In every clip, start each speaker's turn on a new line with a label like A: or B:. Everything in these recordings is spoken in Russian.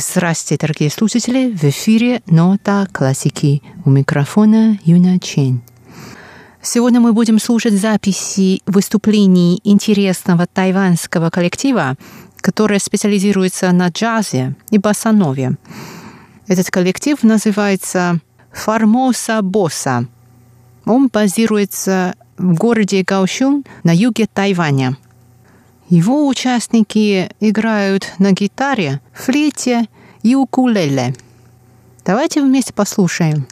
A: Здравствуйте, дорогие слушатели! В эфире «Нота классики». У микрофона Юна Чен. Сегодня мы будем слушать записи выступлений интересного тайванского коллектива, который специализируется на джазе и басанове. Этот коллектив называется «Формоса Босса». Он базируется в городе Гаошун на юге Тайваня – его участники играют на гитаре, флейте и укулеле. Давайте вместе послушаем.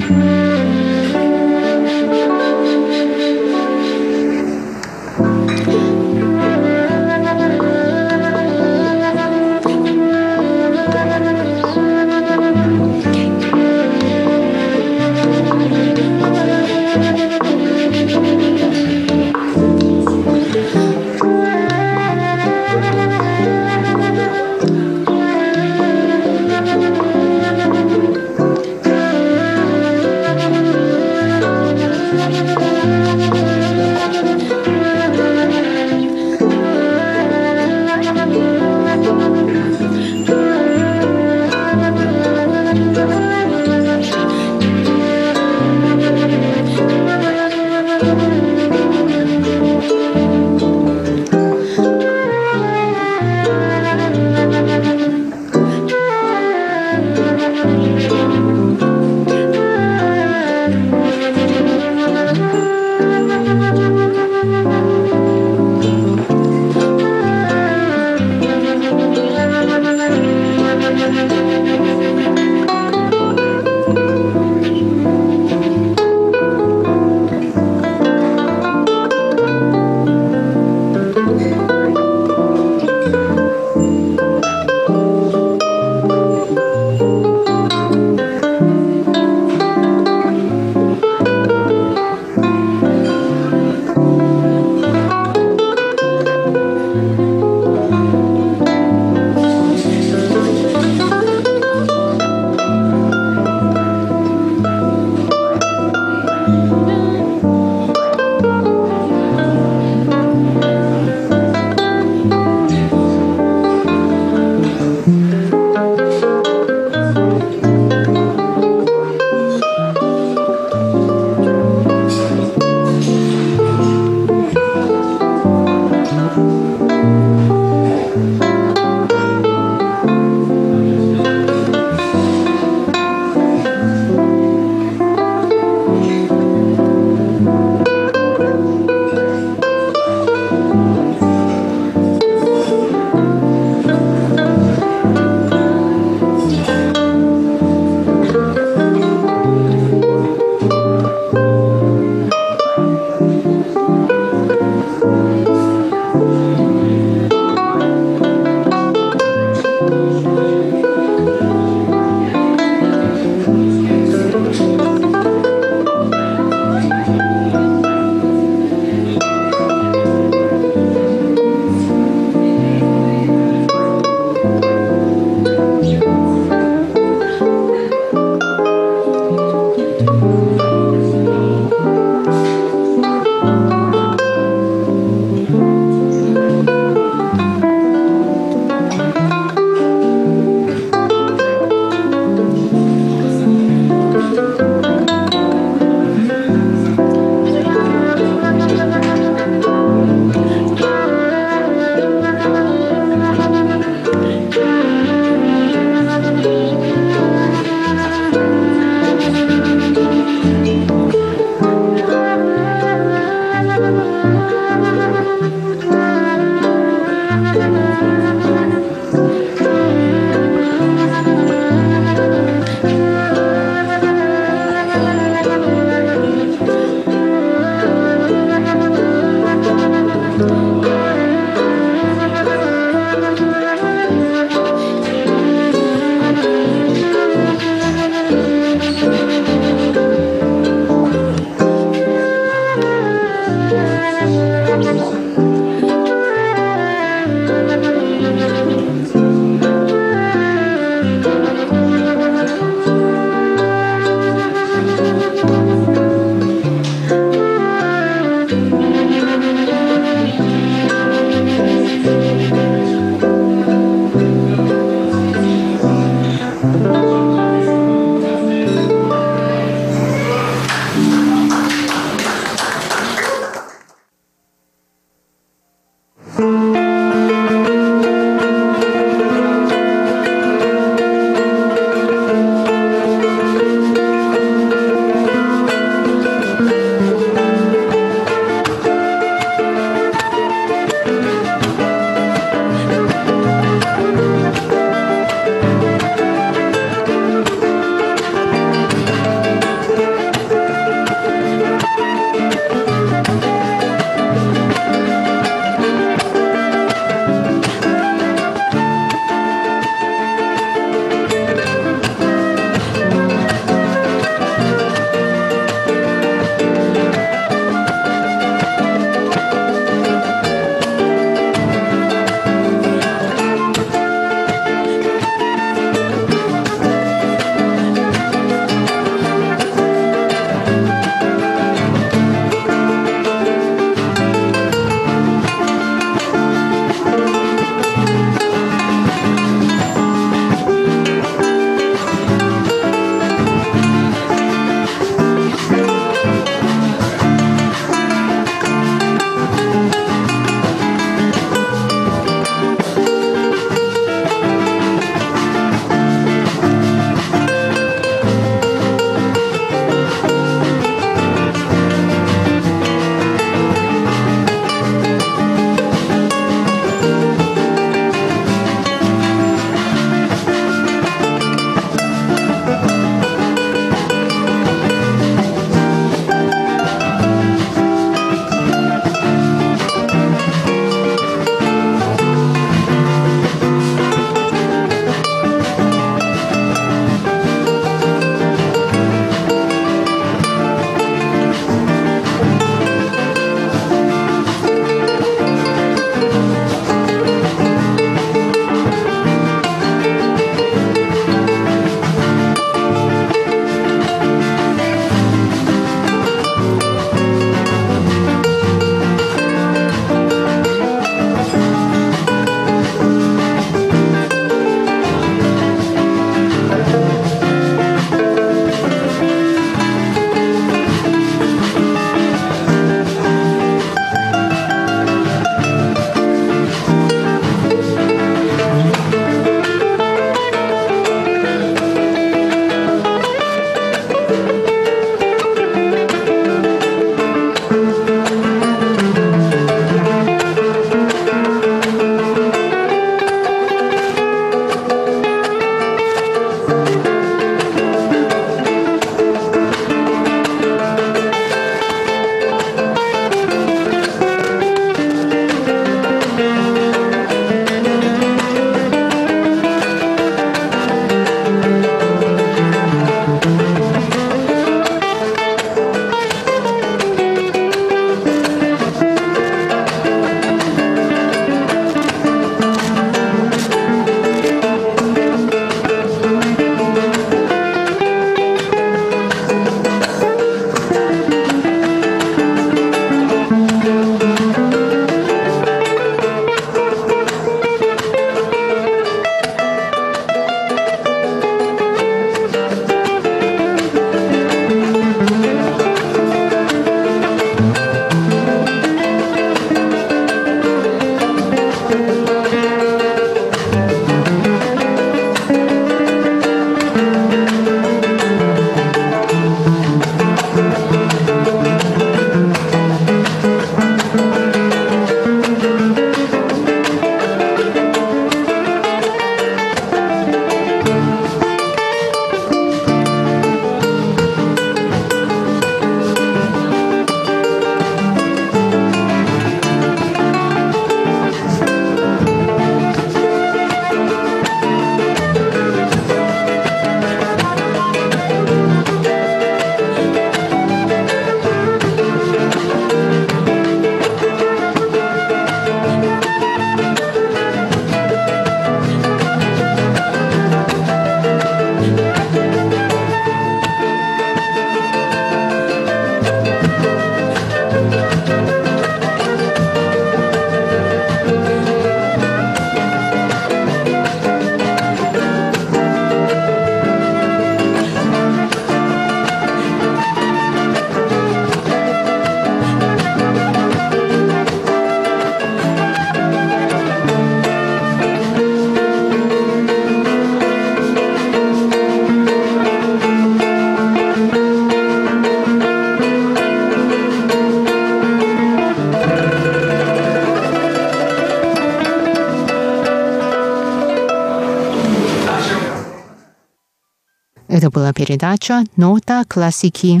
B: Это была передача «Нота классики».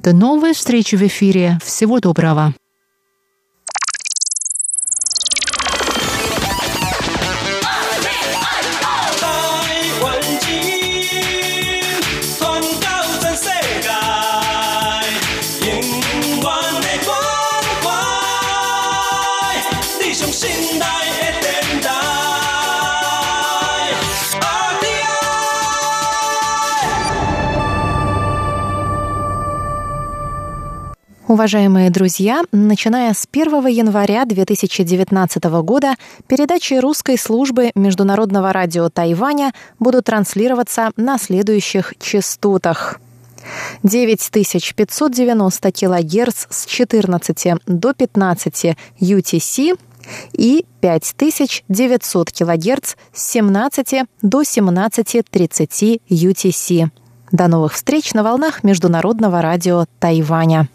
B: До новой встречи в эфире. Всего доброго.
A: Уважаемые друзья, начиная с 1 января 2019 года передачи русской службы Международного радио Тайваня будут транслироваться на следующих частотах. 9590 кГц с 14 до 15 UTC и 5900 кГц с 17 до 17.30 UTC. До новых встреч на волнах Международного радио Тайваня.